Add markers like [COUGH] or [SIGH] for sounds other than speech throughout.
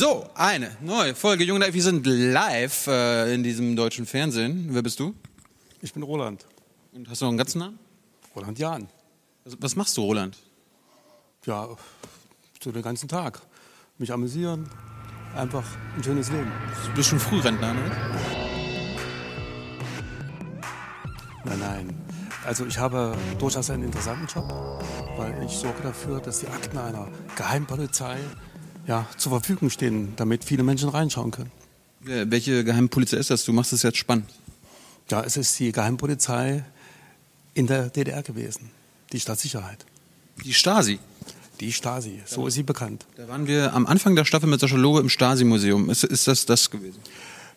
So, eine neue Folge Jung Live. Wir sind live äh, in diesem deutschen Fernsehen. Wer bist du? Ich bin Roland. Und hast du noch einen ganzen Namen? Roland Jahn. Was, was machst du, Roland? Ja, so den ganzen Tag. Mich amüsieren. Einfach ein schönes Leben. Du bist schon Frührentner, ne? Nein, nein. Also ich habe durchaus einen interessanten Job, weil ich sorge dafür, dass die Akten einer Geheimpolizei ja, zur Verfügung stehen, damit viele Menschen reinschauen können. Welche Geheimpolizei ist das? Du machst es jetzt spannend. Ja, es ist die Geheimpolizei in der DDR gewesen, die Stadtsicherheit. Die Stasi. Die Stasi, so ist sie bekannt. Da waren wir am Anfang der Staffel mit Sascha Lobe im Stasi-Museum. Ist, ist das das gewesen?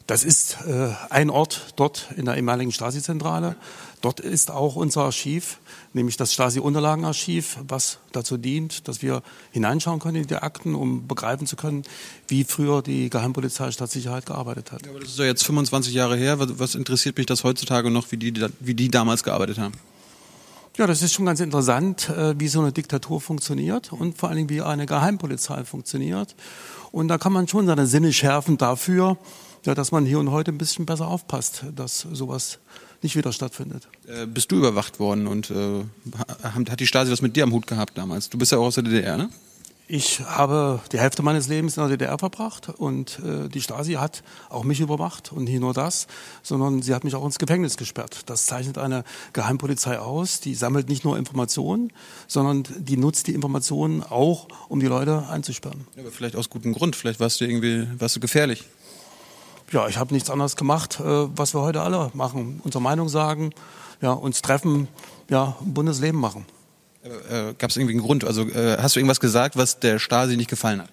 Das ist äh, ein Ort dort in der ehemaligen Stasi-Zentrale. Dort ist auch unser Archiv, nämlich das Stasi-Unterlagenarchiv, was dazu dient, dass wir hineinschauen können in die Akten, um begreifen zu können, wie früher die Geheimpolizei Stadtsicherheit gearbeitet hat. Aber das ist ja jetzt 25 Jahre her. Was, interessiert mich das heutzutage noch, wie die, wie die damals gearbeitet haben? Ja, das ist schon ganz interessant, äh, wie so eine Diktatur funktioniert und vor allen Dingen, wie eine Geheimpolizei funktioniert. Und da kann man schon seine Sinne schärfen dafür, ja, dass man hier und heute ein bisschen besser aufpasst, dass sowas nicht wieder stattfindet. Äh, bist du überwacht worden und äh, ha- hat die Stasi was mit dir am Hut gehabt damals? Du bist ja auch aus der DDR, ne? Ich habe die Hälfte meines Lebens in der DDR verbracht und äh, die Stasi hat auch mich überwacht und nicht nur das, sondern sie hat mich auch ins Gefängnis gesperrt. Das zeichnet eine Geheimpolizei aus. Die sammelt nicht nur Informationen, sondern die nutzt die Informationen auch, um die Leute einzusperren. Ja, aber vielleicht aus gutem Grund. Vielleicht warst du irgendwie warst du gefährlich. Ja, ich habe nichts anderes gemacht, äh, was wir heute alle machen. Unsere Meinung sagen, ja, uns treffen, ja, ein buntes Leben machen. Äh, Gab es irgendwie einen Grund? Also äh, hast du irgendwas gesagt, was der Stasi nicht gefallen hat?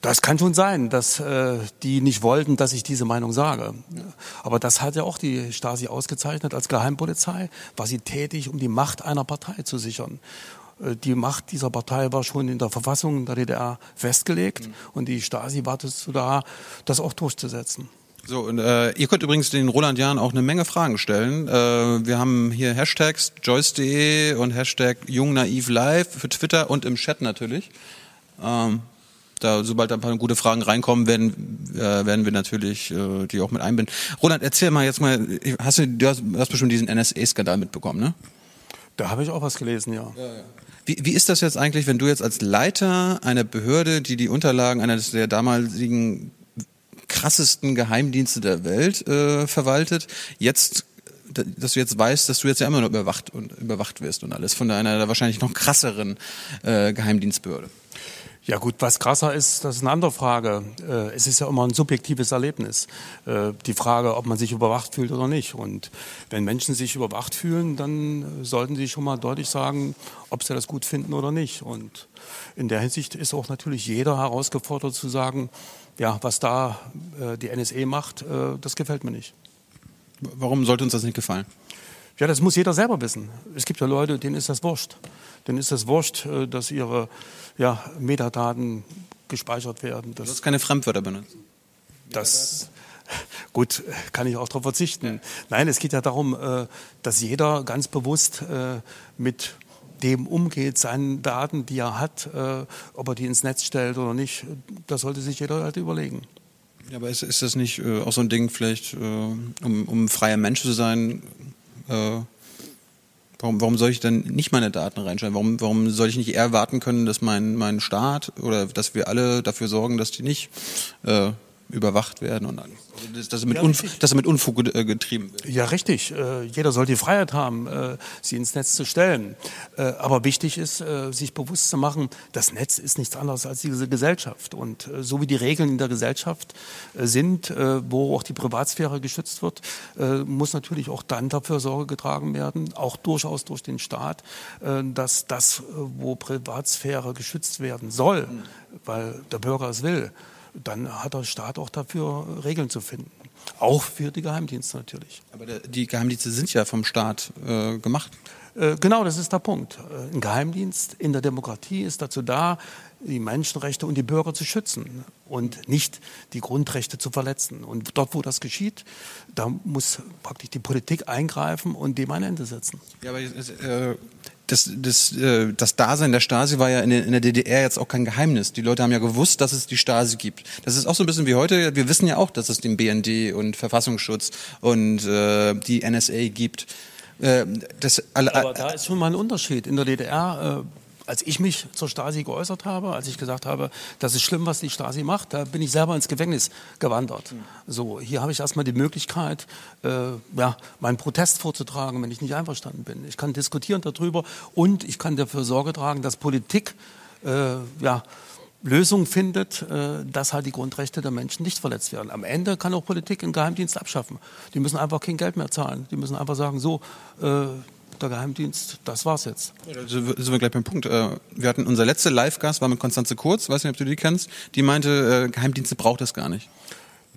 Das kann schon sein, dass äh, die nicht wollten, dass ich diese Meinung sage. Aber das hat ja auch die Stasi ausgezeichnet als Geheimpolizei, war sie tätig, um die Macht einer Partei zu sichern. Äh, Die Macht dieser Partei war schon in der Verfassung der DDR festgelegt und die Stasi war dazu da, das auch durchzusetzen. So, und äh, ihr könnt übrigens den Roland Jahn auch eine Menge Fragen stellen. Äh, wir haben hier Hashtags joyce.de und Hashtag jungnaivlive für Twitter und im Chat natürlich. Ähm, da, sobald da ein paar gute Fragen reinkommen, werden, äh, werden wir natürlich äh, die auch mit einbinden. Roland, erzähl mal jetzt mal, hast du, du hast, du hast bestimmt diesen NSA-Skandal mitbekommen, ne? Da habe ich auch was gelesen, ja. Wie, wie ist das jetzt eigentlich, wenn du jetzt als Leiter einer Behörde, die die Unterlagen eines der damaligen krassesten Geheimdienste der Welt äh, verwaltet, jetzt dass du jetzt weißt, dass du jetzt ja immer noch überwacht und überwacht wirst und alles von einer wahrscheinlich noch krasseren äh, Geheimdienstbehörde. Ja gut, was krasser ist, das ist eine andere Frage. Äh, Es ist ja immer ein subjektives Erlebnis. Äh, Die Frage, ob man sich überwacht fühlt oder nicht. Und wenn Menschen sich überwacht fühlen, dann äh, sollten sie schon mal deutlich sagen, ob sie das gut finden oder nicht. Und in der Hinsicht ist auch natürlich jeder herausgefordert zu sagen, ja, was da die NSA macht, das gefällt mir nicht. Warum sollte uns das nicht gefallen? Ja, das muss jeder selber wissen. Es gibt ja Leute, denen ist das wurscht. Denen ist das wurscht, äh, dass ihre ja, Metadaten gespeichert werden. Du hast keine Fremdwörter benutzt. das [LAUGHS] gut, kann ich auch darauf verzichten. Nein, es geht ja darum, äh, dass jeder ganz bewusst äh, mit dem umgeht, seinen Daten, die er hat, ob er die ins Netz stellt oder nicht, das sollte sich jeder halt überlegen. Ja, aber ist, ist das nicht auch so ein Ding vielleicht, um, um freier Mensch zu sein? Äh, warum, warum soll ich dann nicht meine Daten reinschreiben? Warum, warum soll ich nicht eher warten können, dass mein, mein Staat oder dass wir alle dafür sorgen, dass die nicht äh, überwacht werden und dass, dass, sie mit Ja, dass sie mit Unfug äh, getrieben wird. Ja, richtig. Äh, Jeder soll die Freiheit haben, äh, sie ins Netz zu stellen. Äh, Aber wichtig ist, äh, sich bewusst zu machen, das Netz ist nichts anderes als diese Gesellschaft. Und äh, so wie die Regeln in der Gesellschaft sind, wo auch die Privatsphäre geschützt wird, muss natürlich auch dann dafür Sorge getragen werden, auch durchaus durch den Staat, dass das, wo Privatsphäre geschützt werden soll, weil der Bürger es will, dann hat der Staat auch dafür Regeln zu finden. Auch für die Geheimdienste natürlich. Aber die Geheimdienste sind ja vom Staat äh, gemacht. Äh, Genau, das ist der Punkt. Äh, Ein Geheimdienst in der Demokratie ist dazu da, die Menschenrechte und die Bürger zu schützen und nicht die Grundrechte zu verletzen. Und dort, wo das geschieht, da muss praktisch die Politik eingreifen und dem ein Ende setzen. Ja, aber äh, das, das, äh, das Dasein der Stasi war ja in der DDR jetzt auch kein Geheimnis. Die Leute haben ja gewusst, dass es die Stasi gibt. Das ist auch so ein bisschen wie heute. Wir wissen ja auch, dass es den BND und Verfassungsschutz und äh, die NSA gibt. Äh, das, Aber da ist schon mal ein Unterschied. In der DDR als ich mich zur Stasi geäußert habe, als ich gesagt habe, das ist schlimm, was die Stasi macht, da bin ich selber ins Gefängnis gewandert. Mhm. So, hier habe ich erstmal die Möglichkeit, äh, ja, meinen Protest vorzutragen, wenn ich nicht einverstanden bin. Ich kann diskutieren darüber und ich kann dafür Sorge tragen, dass Politik äh, ja, Lösung findet, äh, dass halt die Grundrechte der Menschen nicht verletzt werden. Am Ende kann auch Politik einen Geheimdienst abschaffen. Die müssen einfach kein Geld mehr zahlen. Die müssen einfach sagen, so, äh, der Geheimdienst, das war's jetzt. Ja, sind wir gleich beim Punkt. Äh, wir hatten unser letzter Live-Gast war mit Konstanze Kurz, weiß nicht, ob du die kennst, die meinte, äh, Geheimdienste braucht das gar nicht.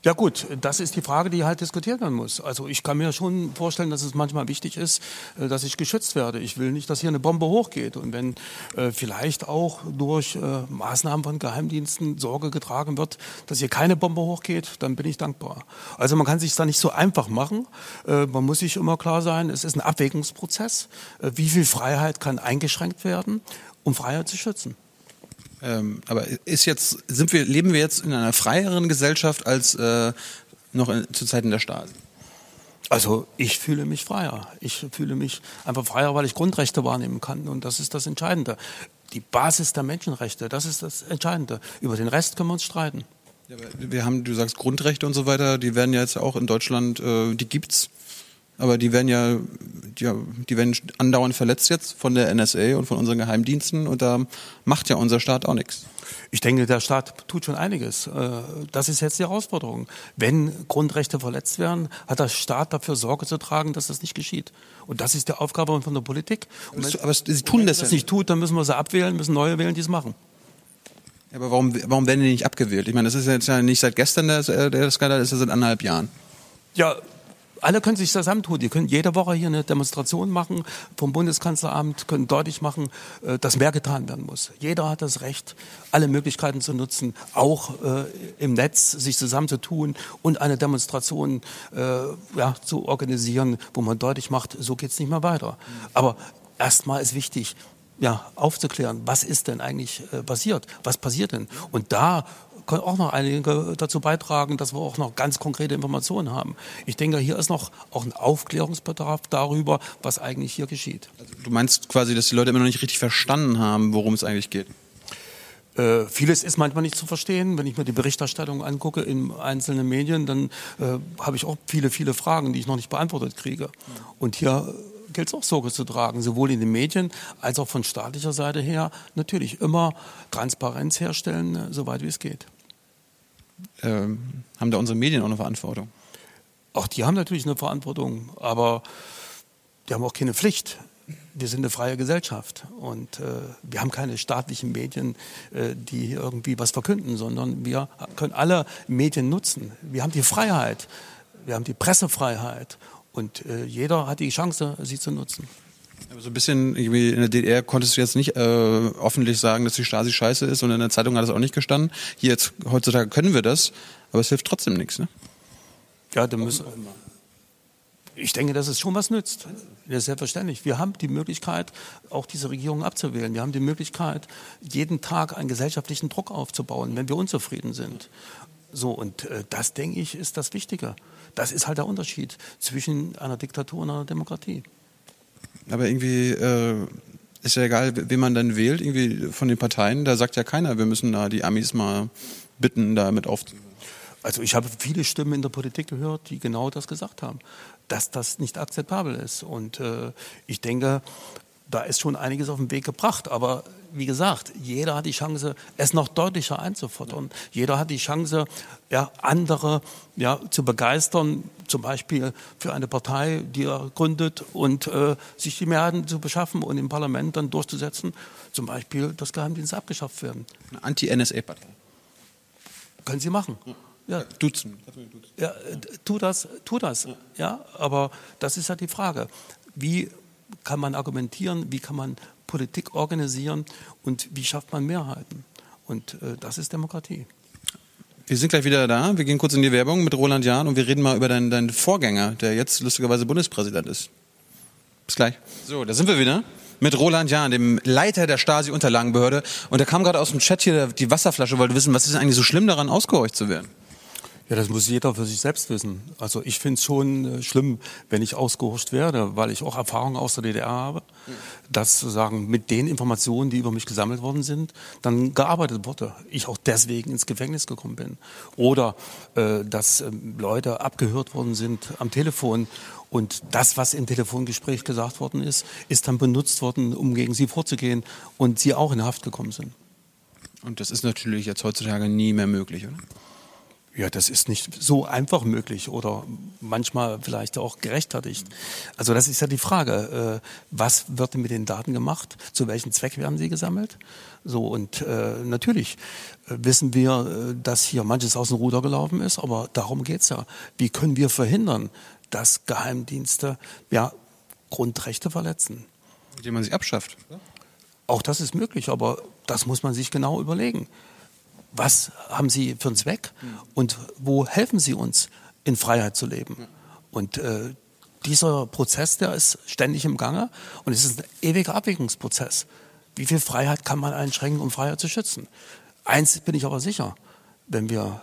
Ja gut, das ist die Frage, die halt diskutiert werden muss. Also ich kann mir schon vorstellen, dass es manchmal wichtig ist, äh, dass ich geschützt werde. Ich will nicht, dass hier eine Bombe hochgeht. Und wenn äh, vielleicht auch durch äh, Maßnahmen von Geheimdiensten Sorge getragen wird, dass hier keine Bombe hochgeht, dann bin ich dankbar. Also man kann sich da nicht so einfach machen. Äh, man muss sich immer klar sein, es ist ein Abwägungsprozess. Äh, wie viel Freiheit kann eingeschränkt werden, um Freiheit zu schützen? Ähm, aber ist jetzt, sind wir, leben wir jetzt in einer freieren Gesellschaft als äh, noch in, zu Zeiten der Stasi? Also ich fühle mich freier. Ich fühle mich einfach freier, weil ich Grundrechte wahrnehmen kann. Und das ist das Entscheidende. Die Basis der Menschenrechte, das ist das Entscheidende. Über den Rest können wir uns streiten. Ja, wir haben, du sagst Grundrechte und so weiter, die werden ja jetzt auch in Deutschland, äh, die gibt's aber die werden ja, die, die werden andauernd verletzt jetzt von der NSA und von unseren Geheimdiensten und da macht ja unser Staat auch nichts. Ich denke, der Staat tut schon einiges. Äh, das ist jetzt die Herausforderung. Wenn Grundrechte verletzt werden, hat der Staat dafür Sorge zu tragen, dass das nicht geschieht. Und das ist die Aufgabe von der Politik. Und wenn, aber sie tun das, das ja nicht tut, dann müssen wir sie abwählen, müssen neue wählen, die es machen. Ja, aber warum, warum werden die nicht abgewählt? Ich meine, das ist jetzt ja nicht seit gestern der, der Skandal, das ist ja seit anderthalb Jahren. Ja, alle können sich zusammentun. Die können jede Woche hier eine Demonstration machen vom Bundeskanzleramt, können deutlich machen, äh, dass mehr getan werden muss. Jeder hat das Recht, alle Möglichkeiten zu nutzen, auch äh, im Netz sich zusammenzutun und eine Demonstration äh, ja, zu organisieren, wo man deutlich macht, so geht es nicht mehr weiter. Aber erstmal ist wichtig, ja, aufzuklären, was ist denn eigentlich äh, passiert? Was passiert denn? Und da können auch noch einige dazu beitragen, dass wir auch noch ganz konkrete Informationen haben. Ich denke, hier ist noch auch ein Aufklärungsbedarf darüber, was eigentlich hier geschieht. Also du meinst quasi, dass die Leute immer noch nicht richtig verstanden haben, worum es eigentlich geht? Äh, vieles ist manchmal nicht zu verstehen. Wenn ich mir die Berichterstattung angucke in einzelnen Medien, dann äh, habe ich auch viele, viele Fragen, die ich noch nicht beantwortet kriege. Und hier gilt es auch Sorge zu tragen, sowohl in den Medien als auch von staatlicher Seite her. Natürlich immer Transparenz herstellen, äh, soweit wie es geht. Ähm, haben da unsere Medien auch eine Verantwortung? Auch die haben natürlich eine Verantwortung, aber die haben auch keine Pflicht. Wir sind eine freie Gesellschaft und äh, wir haben keine staatlichen Medien, äh, die irgendwie was verkünden, sondern wir können alle Medien nutzen. Wir haben die Freiheit, wir haben die Pressefreiheit und äh, jeder hat die Chance, sie zu nutzen. So ein bisschen irgendwie in der DDR konntest du jetzt nicht äh, öffentlich sagen, dass die Stasi scheiße ist und in der Zeitung hat es auch nicht gestanden. Hier jetzt heutzutage können wir das, aber es hilft trotzdem nichts, ne? Ja, da müssen ich denke, dass es schon was nützt. Das ist selbstverständlich. Wir haben die Möglichkeit, auch diese Regierung abzuwählen. Wir haben die Möglichkeit, jeden Tag einen gesellschaftlichen Druck aufzubauen, wenn wir unzufrieden sind. So, und äh, das, denke ich, ist das Wichtige. Das ist halt der Unterschied zwischen einer Diktatur und einer Demokratie. Aber irgendwie äh, ist ja egal, wen man dann wählt, irgendwie von den Parteien, da sagt ja keiner, wir müssen da die Amis mal bitten, damit aufzuhören. Also ich habe viele Stimmen in der Politik gehört, die genau das gesagt haben, dass das nicht akzeptabel ist. Und äh, ich denke, da ist schon einiges auf den Weg gebracht. Aber wie gesagt, jeder hat die Chance, es noch deutlicher einzufordern. Jeder hat die Chance, ja, andere ja, zu begeistern, zum Beispiel für eine Partei, die er gründet und äh, sich die Mehrheiten zu beschaffen und im Parlament dann durchzusetzen, zum Beispiel, dass Geheimdienste abgeschafft werden. Eine Anti-NSA-Partei. Können Sie machen. Ja. Duzen. Ja, tu das, tu das. Ja, aber das ist ja die Frage. Wie kann man argumentieren, wie kann man Politik organisieren und wie schafft man Mehrheiten. Und äh, das ist Demokratie. Wir sind gleich wieder da. Wir gehen kurz in die Werbung mit Roland Jahn und wir reden mal über deinen, deinen Vorgänger, der jetzt lustigerweise Bundespräsident ist. Bis gleich. So, da sind wir wieder mit Roland Jahn, dem Leiter der Stasi-Unterlagenbehörde. Und der kam gerade aus dem Chat hier die Wasserflasche, wollte wissen, was ist eigentlich so schlimm daran, ausgehorcht zu werden? Ja, das muss jeder für sich selbst wissen. Also ich finde es schon äh, schlimm, wenn ich ausgehorcht werde, weil ich auch Erfahrungen aus der DDR habe, dass sozusagen mit den Informationen, die über mich gesammelt worden sind, dann gearbeitet wurde. Ich auch deswegen ins Gefängnis gekommen bin. Oder äh, dass äh, Leute abgehört worden sind am Telefon und das, was im Telefongespräch gesagt worden ist, ist dann benutzt worden, um gegen sie vorzugehen und sie auch in Haft gekommen sind. Und das ist natürlich jetzt heutzutage nie mehr möglich, oder? Ja, das ist nicht so einfach möglich oder manchmal vielleicht auch gerechtfertigt. Also das ist ja die Frage, äh, was wird mit den Daten gemacht? Zu welchem Zweck werden sie gesammelt? So und äh, natürlich äh, wissen wir, äh, dass hier manches aus dem Ruder gelaufen ist, aber darum geht's ja. Wie können wir verhindern, dass Geheimdienste ja Grundrechte verletzen? Indem man sie abschafft. Auch das ist möglich, aber das muss man sich genau überlegen was haben Sie für einen Zweck und wo helfen Sie uns, in Freiheit zu leben. Und äh, dieser Prozess, der ist ständig im Gange und es ist ein ewiger Abwägungsprozess. Wie viel Freiheit kann man einschränken, um Freiheit zu schützen? Eins bin ich aber sicher, wenn wir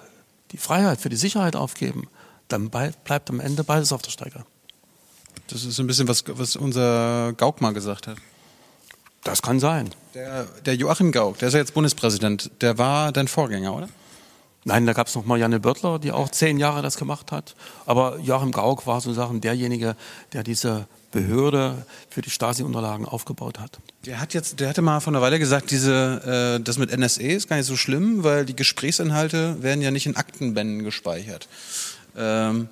die Freiheit für die Sicherheit aufgeben, dann bleibt am Ende beides auf der Strecke. Das ist ein bisschen was, was unser Gauk mal gesagt hat. Das kann sein. Der, der Joachim Gauck, der ist ja jetzt Bundespräsident, der war dein Vorgänger, oder? Nein, da gab es noch mal Janne Börtler, die auch zehn Jahre das gemacht hat. Aber Joachim Gauck war sozusagen derjenige, der diese Behörde für die Stasi-Unterlagen aufgebaut hat. Der hat jetzt, der hatte mal vor einer Weile gesagt, diese, äh, das mit NSA ist gar nicht so schlimm, weil die Gesprächsinhalte werden ja nicht in Aktenbänden gespeichert. Ähm,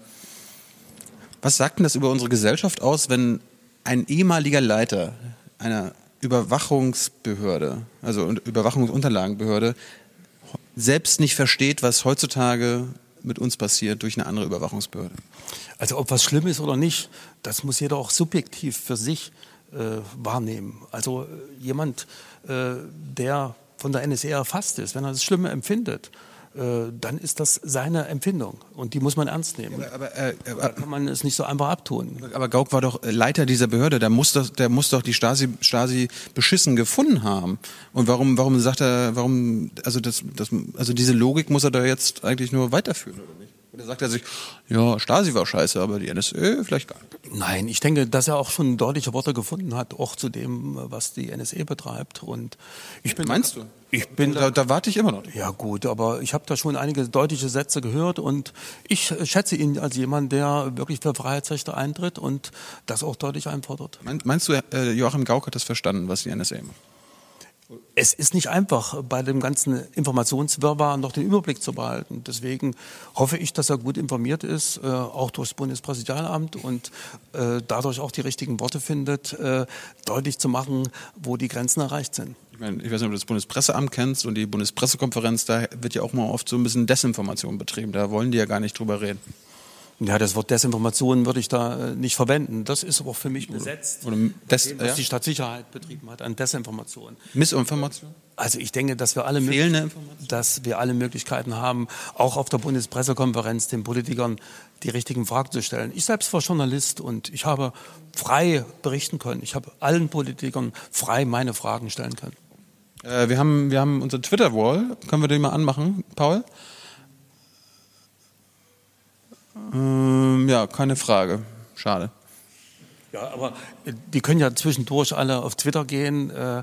was sagt denn das über unsere Gesellschaft aus, wenn ein ehemaliger Leiter einer Überwachungsbehörde, also Überwachungsunterlagenbehörde, selbst nicht versteht, was heutzutage mit uns passiert durch eine andere Überwachungsbehörde. Also ob was schlimm ist oder nicht, das muss jeder auch subjektiv für sich äh, wahrnehmen. Also äh, jemand, äh, der von der NSA erfasst ist, wenn er das Schlimme empfindet, äh, dann ist das seine Empfindung und die muss man ernst nehmen. Aber, aber, äh, aber da kann man es nicht so einfach abtun. Aber Gauck war doch Leiter dieser Behörde, der muss doch, der muss doch die Stasi, Stasi beschissen gefunden haben. Und warum, warum sagt er, warum, also das, das, also diese Logik muss er da jetzt eigentlich nur weiterführen, oder nicht? Da sagt er sich, ja, Stasi war scheiße, aber die NSA vielleicht gar nicht. Nein, ich denke, dass er auch schon deutliche Worte gefunden hat, auch zu dem, was die NSA betreibt. Und ich bin Meinst du? Ich bin da, da warte ich immer noch. Ja gut, aber ich habe da schon einige deutliche Sätze gehört und ich schätze ihn als jemand, der wirklich für Freiheitsrechte eintritt und das auch deutlich einfordert. Meinst du, äh, Joachim Gauck hat das verstanden, was die NSA macht? Es ist nicht einfach, bei dem ganzen Informationswirrwarr noch den Überblick zu behalten. Deswegen hoffe ich, dass er gut informiert ist, äh, auch durchs Bundespräsidialamt und äh, dadurch auch die richtigen Worte findet, äh, deutlich zu machen, wo die Grenzen erreicht sind. Ich, meine, ich weiß nicht, ob du das Bundespresseamt kennst und die Bundespressekonferenz, da wird ja auch mal oft so ein bisschen Desinformation betrieben. Da wollen die ja gar nicht drüber reden. Ja, das Wort Desinformation würde ich da äh, nicht verwenden. Das ist aber für mich besetzt, oder, oder des, was ja? die Stadtsicherheit betrieben hat an Desinformation. Missinformation? Also ich denke, dass wir alle, dass wir alle Möglichkeiten haben, auch auf der Bundespressekonferenz den Politikern die richtigen Fragen zu stellen. Ich selbst war Journalist und ich habe frei berichten können. Ich habe allen Politikern frei meine Fragen stellen können. Äh, wir haben, wir haben unsere Twitter-Wall. Können wir den mal anmachen, Paul? Ähm, ja, keine Frage. Schade. Ja, aber die können ja zwischendurch alle auf Twitter gehen. Äh,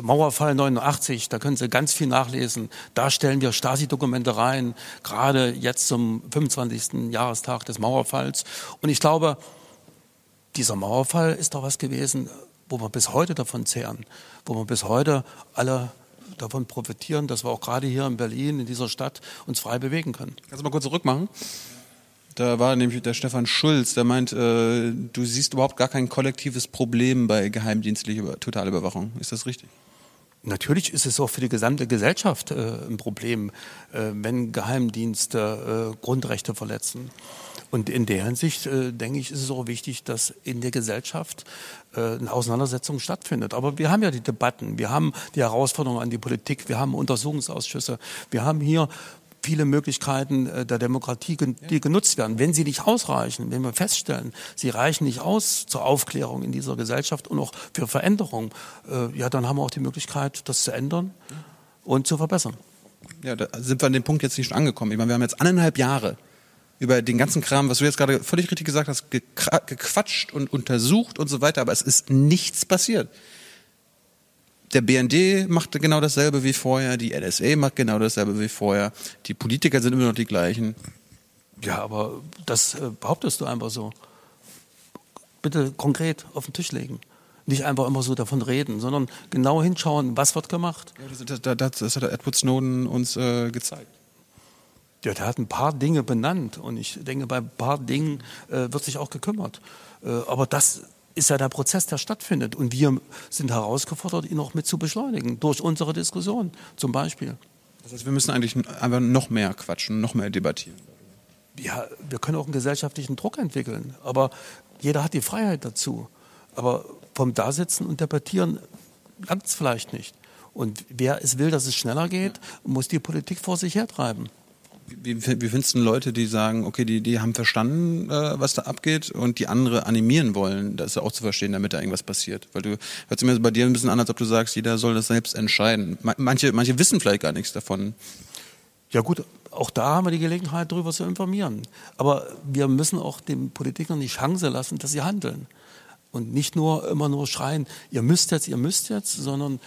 Mauerfall 89, da können Sie ganz viel nachlesen. Da stellen wir Stasi-Dokumente rein, gerade jetzt zum 25. Jahrestag des Mauerfalls. Und ich glaube, dieser Mauerfall ist doch was gewesen, wo wir bis heute davon zehren, wo wir bis heute alle davon profitieren, dass wir auch gerade hier in Berlin, in dieser Stadt, uns frei bewegen können. Kannst du mal kurz zurückmachen? Da war nämlich der Stefan Schulz, der meint, äh, du siehst überhaupt gar kein kollektives Problem bei geheimdienstlicher Totalüberwachung. Ist das richtig? Natürlich ist es auch für die gesamte Gesellschaft äh, ein Problem, äh, wenn Geheimdienste äh, Grundrechte verletzen. Und in der Hinsicht, äh, denke ich, ist es auch wichtig, dass in der Gesellschaft äh, eine Auseinandersetzung stattfindet. Aber wir haben ja die Debatten, wir haben die Herausforderungen an die Politik, wir haben Untersuchungsausschüsse, wir haben hier viele Möglichkeiten äh, der Demokratie, die genutzt werden. Wenn sie nicht ausreichen, wenn wir feststellen, sie reichen nicht aus zur Aufklärung in dieser Gesellschaft und auch für Veränderung, äh, ja, dann haben wir auch die Möglichkeit, das zu ändern und zu verbessern. Ja, da sind wir an dem Punkt jetzt nicht schon angekommen. Ich meine, wir haben jetzt anderthalb Jahre über den ganzen Kram, was du jetzt gerade völlig richtig gesagt hast, gequatscht und untersucht und so weiter, aber es ist nichts passiert der BND macht genau dasselbe wie vorher, die NSA macht genau dasselbe wie vorher, die Politiker sind immer noch die gleichen. Ja, aber das äh, behauptest du einfach so. Bitte konkret auf den Tisch legen. Nicht einfach immer so davon reden, sondern genau hinschauen, was wird gemacht. Ja, das, das, das, hat Edward Snowden uns äh, gezeigt. Ja, der hat ein paar Dinge benannt und ich denke, bei ein paar Dingen äh, wird sich auch gekümmert. Äh, aber das ist ja der Prozess, der stattfindet. Und wir sind herausgefordert, ihn auch mit zu beschleunigen, durch unsere Diskussion zum Beispiel. Das heißt, wir müssen eigentlich einfach noch mehr quatschen, noch mehr debattieren. Ja, wir können auch einen gesellschaftlichen Druck entwickeln, aber jeder hat die Freiheit dazu. Aber vom Dasitzen und Debattieren langt es vielleicht nicht. Und wer es will, dass es schneller geht, muss die Politik vor sich hertreiben. Wie, wie findest du Leute, die sagen, okay, die, die haben verstanden, äh, was da abgeht und die andere animieren wollen, das auch zu verstehen, damit da irgendwas passiert? Weil du hört sich mir bei dir ein bisschen an, als ob du sagst, jeder soll das selbst entscheiden. Manche, manche wissen vielleicht gar nichts davon. Ja gut, auch da haben wir die Gelegenheit, darüber zu informieren. Aber wir müssen auch den Politikern die Chance lassen, dass sie handeln. Und nicht nur immer nur schreien, ihr müsst jetzt, ihr müsst jetzt, sondern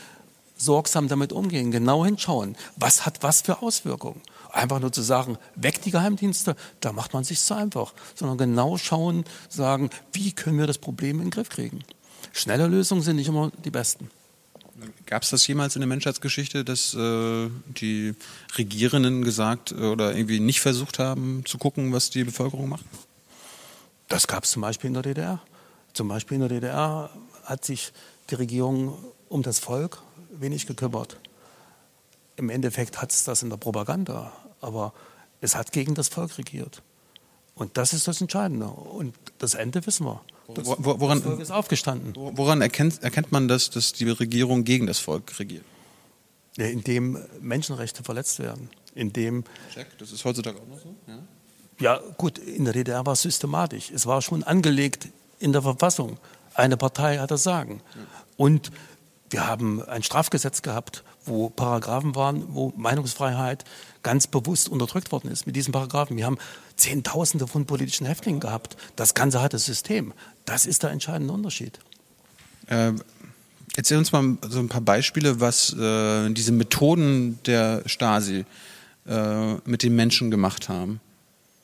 sorgsam damit umgehen, genau hinschauen, was hat was für Auswirkungen. Einfach nur zu sagen, weg die Geheimdienste, da macht man sich zu einfach, sondern genau schauen, sagen, wie können wir das Problem in den Griff kriegen. Schnelle Lösungen sind nicht immer die besten. Gab es das jemals in der Menschheitsgeschichte, dass äh, die Regierenden gesagt äh, oder irgendwie nicht versucht haben zu gucken, was die Bevölkerung macht? Das gab es zum Beispiel in der DDR. Zum Beispiel in der DDR hat sich die Regierung um das Volk wenig gekümmert. Im Endeffekt hat es das in der Propaganda, aber es hat gegen das Volk regiert. Und das ist das Entscheidende. Und das Ende wissen wir. Das, woran, das Volk ist aufgestanden. Woran erkennt, erkennt man das, dass die Regierung gegen das Volk regiert? Ja, indem Menschenrechte verletzt werden. Indem Check, das ist heutzutage auch noch so? Ja? ja, gut, in der DDR war es systematisch. Es war schon angelegt in der Verfassung. Eine Partei hat das Sagen. Ja. Und wir haben ein Strafgesetz gehabt, wo Paragraphen waren, wo Meinungsfreiheit ganz bewusst unterdrückt worden ist mit diesen Paragraphen. Wir haben Zehntausende von politischen Häftlingen gehabt. Das Ganze hat das System. Das ist der entscheidende Unterschied. Äh, erzähl uns mal so ein paar Beispiele, was äh, diese Methoden der Stasi äh, mit den Menschen gemacht haben.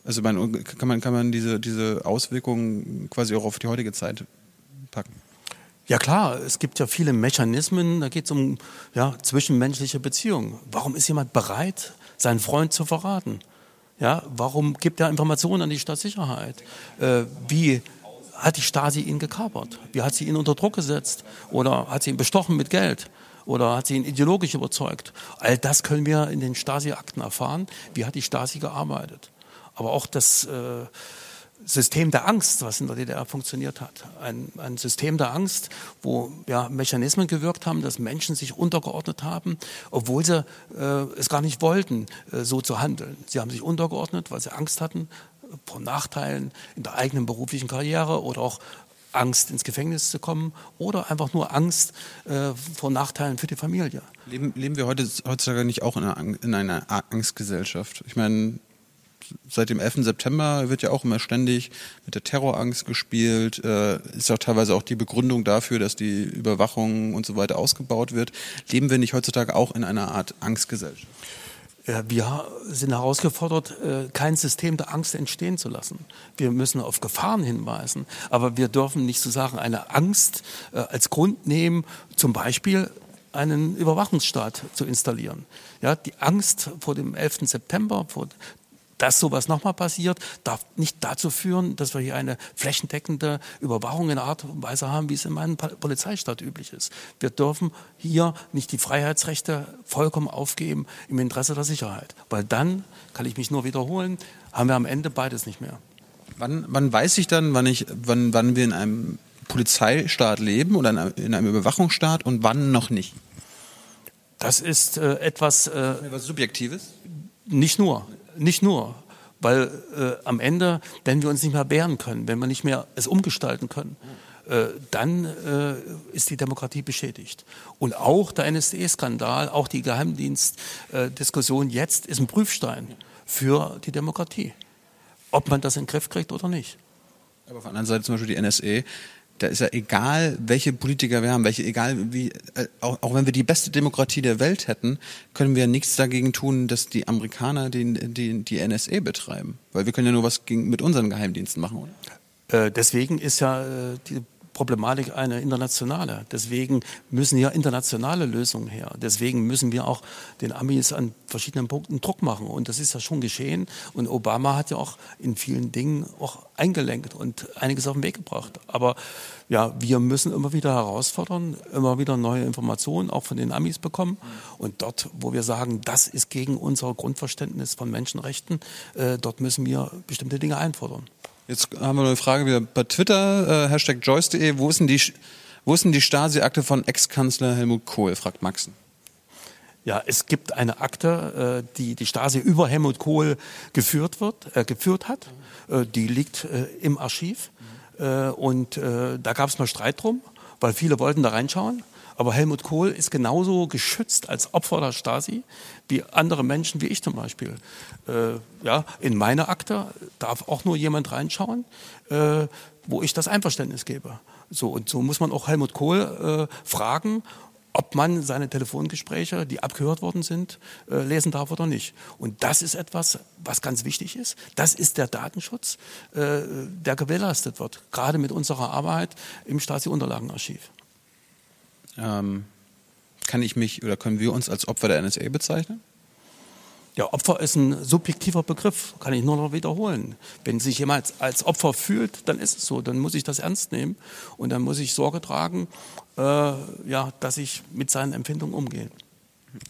Also kann man, kann man diese, diese Auswirkungen quasi auch auf die heutige Zeit packen? Ja klar, es gibt ja viele Mechanismen, da geht es um ja, zwischenmenschliche Beziehungen. Warum ist jemand bereit, seinen Freund zu verraten? Ja, warum gibt er Informationen an die Staatssicherheit? Äh, wie hat die Stasi ihn gekapert? Wie hat sie ihn unter Druck gesetzt? Oder hat sie ihn bestochen mit Geld? Oder hat sie ihn ideologisch überzeugt? All das können wir in den Stasi-Akten erfahren. Wie hat die Stasi gearbeitet? Aber auch das... Äh, System der Angst, was in der DDR funktioniert hat. Ein, ein System der Angst, wo ja, Mechanismen gewirkt haben, dass Menschen sich untergeordnet haben, obwohl sie äh, es gar nicht wollten, äh, so zu handeln. Sie haben sich untergeordnet, weil sie Angst hatten vor Nachteilen in der eigenen beruflichen Karriere oder auch Angst ins Gefängnis zu kommen oder einfach nur Angst äh, vor Nachteilen für die Familie. Leben, leben wir heute, heutzutage nicht auch in einer, in einer Angstgesellschaft? Ich meine, seit dem 11. September wird ja auch immer ständig mit der Terrorangst gespielt. Äh, ist auch teilweise auch die Begründung dafür, dass die Überwachung und so weiter ausgebaut wird. Leben wir nicht heutzutage auch in einer Art Angstgesellschaft? Wir sind herausgefordert, äh, kein System der Angst entstehen zu lassen. Wir müssen auf Gefahren hinweisen, aber wir dürfen nicht sozusagen eine Angst äh, als Grund nehmen, zum Beispiel einen Überwachungsstaat zu installieren. Ja, die Angst vor dem 11. September, vor dass sowas nochmal passiert, darf nicht dazu führen, dass wir hier eine flächendeckende Überwachung in Art und Weise haben, wie es in meinem Polizeistaat üblich ist. Wir dürfen hier nicht die Freiheitsrechte vollkommen aufgeben im Interesse der Sicherheit. Weil dann, kann ich mich nur wiederholen, haben wir am Ende beides nicht mehr. Wann, wann weiß ich dann, wann, ich, wann, wann wir in einem Polizeistaat leben oder in einem, in einem Überwachungsstaat und wann noch nicht? Das ist äh, etwas. Äh, Was Subjektives? Nicht nur, nicht nur. Weil äh, am Ende, wenn wir uns nicht mehr wehren können, wenn wir nicht mehr es umgestalten können, äh, dann äh, ist die Demokratie beschädigt. Und auch der NSDE-Skandal, auch die Geheimdienstdiskussion jetzt ist ein Prüfstein für die Demokratie. Ob man das in den Griff kriegt oder nicht. Aber auf der anderen Seite zum Beispiel die NSE, da ist ja egal, welche Politiker wir haben, welche, egal wie, äh, auch, auch wenn wir die beste Demokratie der Welt hätten, können wir nichts dagegen tun, dass die Amerikaner die, die, die NSA betreiben. Weil wir können ja nur was gegen, mit unseren Geheimdiensten machen, oder? Äh, deswegen ist ja äh, die Problematik eine internationale. Deswegen müssen ja internationale Lösungen her. Deswegen müssen wir auch den Amis an verschiedenen Punkten Druck machen. Und das ist ja schon geschehen. Und Obama hat ja auch in vielen Dingen auch eingelenkt und einiges auf den Weg gebracht. Aber ja, wir müssen immer wieder herausfordern, immer wieder neue Informationen auch von den Amis bekommen. Und dort, wo wir sagen, das ist gegen unser Grundverständnis von Menschenrechten, äh, dort müssen wir bestimmte Dinge einfordern. Jetzt haben wir eine Frage wieder bei Twitter, äh, Hashtag Joyce.de. Wo ist denn die, wo ist denn die Stasi-Akte von Ex-Kanzler Helmut Kohl, fragt Maxen. Ja, es gibt eine Akte, äh, die die Stasi über Helmut Kohl geführt, wird, äh, geführt hat. Äh, die liegt äh, im Archiv. Und da gab es mal Streit drum, weil viele wollten da reinschauen. Aber Helmut Kohl ist genauso geschützt als Opfer der Stasi wie andere Menschen, wie ich zum Beispiel. Äh, ja, in meine Akte darf auch nur jemand reinschauen, äh, wo ich das Einverständnis gebe. So, und so muss man auch Helmut Kohl äh, fragen, ob man seine Telefongespräche, die abgehört worden sind, äh, lesen darf oder nicht. Und das ist etwas, was ganz wichtig ist. Das ist der Datenschutz, äh, der gewährleistet wird, gerade mit unserer Arbeit im Stasi-Unterlagenarchiv. Ähm, kann ich mich oder können wir uns als Opfer der NSA bezeichnen? Ja, Opfer ist ein subjektiver Begriff, kann ich nur noch wiederholen. Wenn sich jemand als Opfer fühlt, dann ist es so, dann muss ich das ernst nehmen und dann muss ich Sorge tragen, äh, ja, dass ich mit seinen Empfindungen umgehe.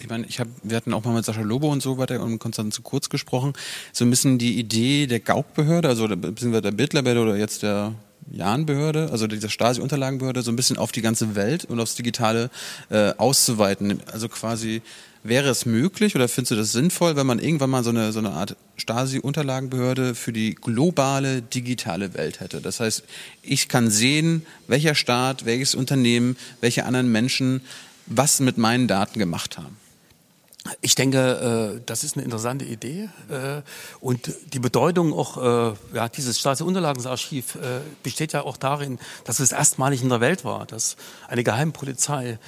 Ich meine, ich hab, wir hatten auch mal mit Sascha Lobo und so weiter und Konstantin zu kurz gesprochen. So ein bisschen die Idee der Gauk-Behörde, also beziehungsweise der Bildlerbehörde oder jetzt der Jahnbehörde, also dieser Stasi-Unterlagenbehörde, so ein bisschen auf die ganze Welt und aufs Digitale äh, auszuweiten. Also quasi wäre es möglich oder findest du das sinnvoll, wenn man irgendwann mal so eine, so eine Art Stasi-Unterlagenbehörde für die globale digitale Welt hätte? Das heißt, ich kann sehen, welcher Staat, welches Unternehmen, welche anderen Menschen was mit meinen Daten gemacht haben. Ich denke, äh, das ist eine interessante Idee. Äh, und die Bedeutung auch äh, ja, dieses Staatsunterlagensarchiv äh, besteht ja auch darin, dass es erstmalig in der Welt war, dass eine Geheimpolizei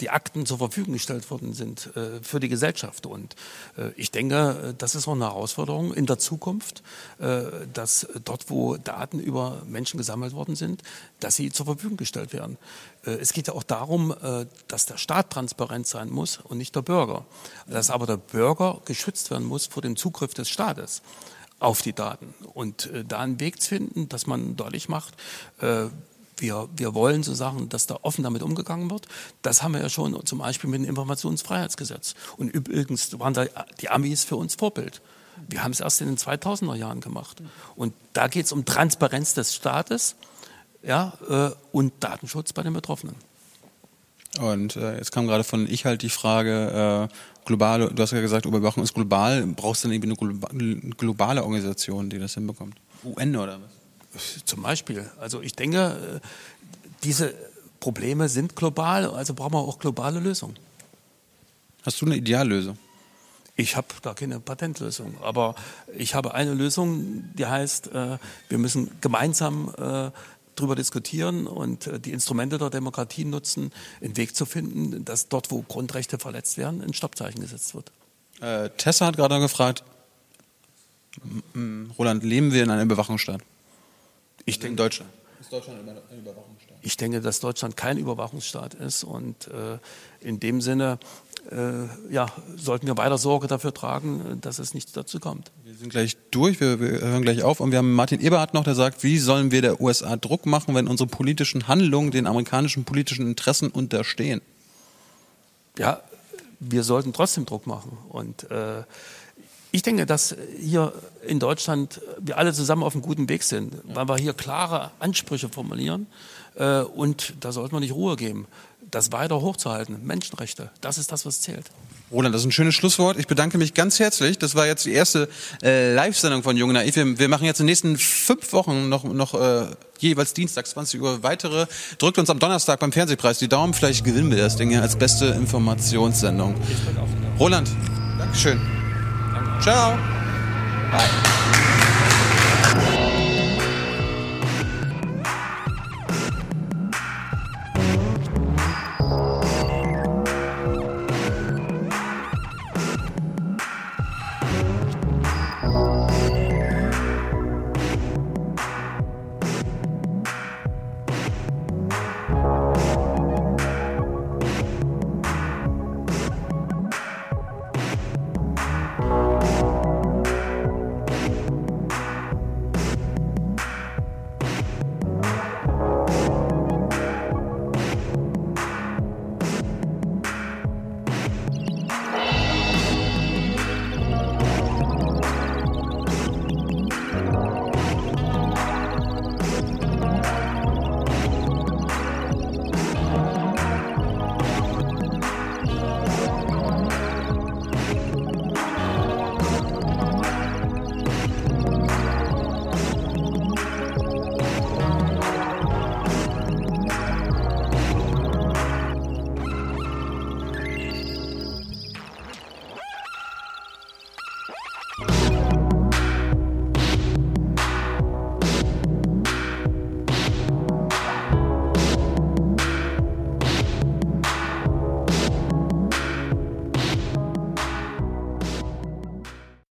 die Akten zur Verfügung gestellt worden sind für die Gesellschaft. Und ich denke, das ist auch eine Herausforderung in der Zukunft, dass dort, wo Daten über Menschen gesammelt worden sind, dass sie zur Verfügung gestellt werden. Äh, es geht ja auch darum, äh, dass der Staat transparent sein muss und nicht der Bürger. Dass aber der Bürger geschützt werden muss vor dem Zugriff des Staates auf die Daten. Und äh, da einen Weg zu finden, dass man deutlich macht, wir, wir wollen so sagen, dass da offen damit umgegangen wird. Das haben wir ja schon zum Beispiel mit dem Informationsfreiheitsgesetz. Und übrigens waren da die Amis für uns Vorbild. Wir haben es erst in den 2000er Jahren gemacht. Und da geht es um Transparenz des Staates ja, äh, und Datenschutz bei den Betroffenen. Und äh, jetzt kam gerade von ich halt die Frage, äh, globale, du hast ja gesagt, Überwachung ist global, brauchst du dann irgendwie eine globale Organisation, die das hinbekommt? UN oder was? Zum Beispiel. Also ich denke, äh, diese Probleme sind global, also brauchen wir auch globale Lösungen. Hast du eine Ideallösung? Ich habe da keine Patentlösung, aber ich habe eine Lösung, die heißt, äh, wir müssen gemeinsam darüber diskutieren und äh, die Instrumente der Demokratie nutzen, einen Weg zu finden, dass dort, wo Grundrechte verletzt werden, ein Stoppzeichen gesetzt wird. Äh, Tessa hat gerade gefragt, Roland, leben wir in einem Überwachungsstaat? Ich denke, in Deutschland. Ist Deutschland ein Überwachungsstaat? Ich denke, dass Deutschland kein Überwachungsstaat ist und äh, in dem Sinne äh, ja, sollten wir weiter Sorge dafür tragen, dass es nicht dazu kommt. Wir sind gleich durch, wir, wir, hören gleich auf und wir haben Martin Eberhardt noch, der sagt, wie sollen wir der USA Druck machen, wenn unsere politischen Handlungen den amerikanischen politischen Interessen unterstehen? Ja, wir sollten trotzdem Druck machen und äh, Ich denke, dass hier in Deutschland wir alle zusammen auf einem guten Weg sind, weil wir hier klare Ansprüche formulieren äh, und da sollte man nicht Ruhe geben. Das weiter hochzuhalten, Menschenrechte, das ist das, was zählt. Roland, das ist ein schönes Schlusswort. Ich bedanke mich ganz herzlich. Das war jetzt die erste äh, Live-Sendung von Jung Naiv. Wir, wir, machen jetzt in den nächsten fünf Wochen noch, noch äh, jeweils Dienstag 20 Uhr weitere. Drückt uns am Donnerstag beim Fernsehpreis die Daumen. Vielleicht gewinnen wir das Ding hier als beste Informationssendung. Roland, Dankeschön. Danke. Ciao. Bye.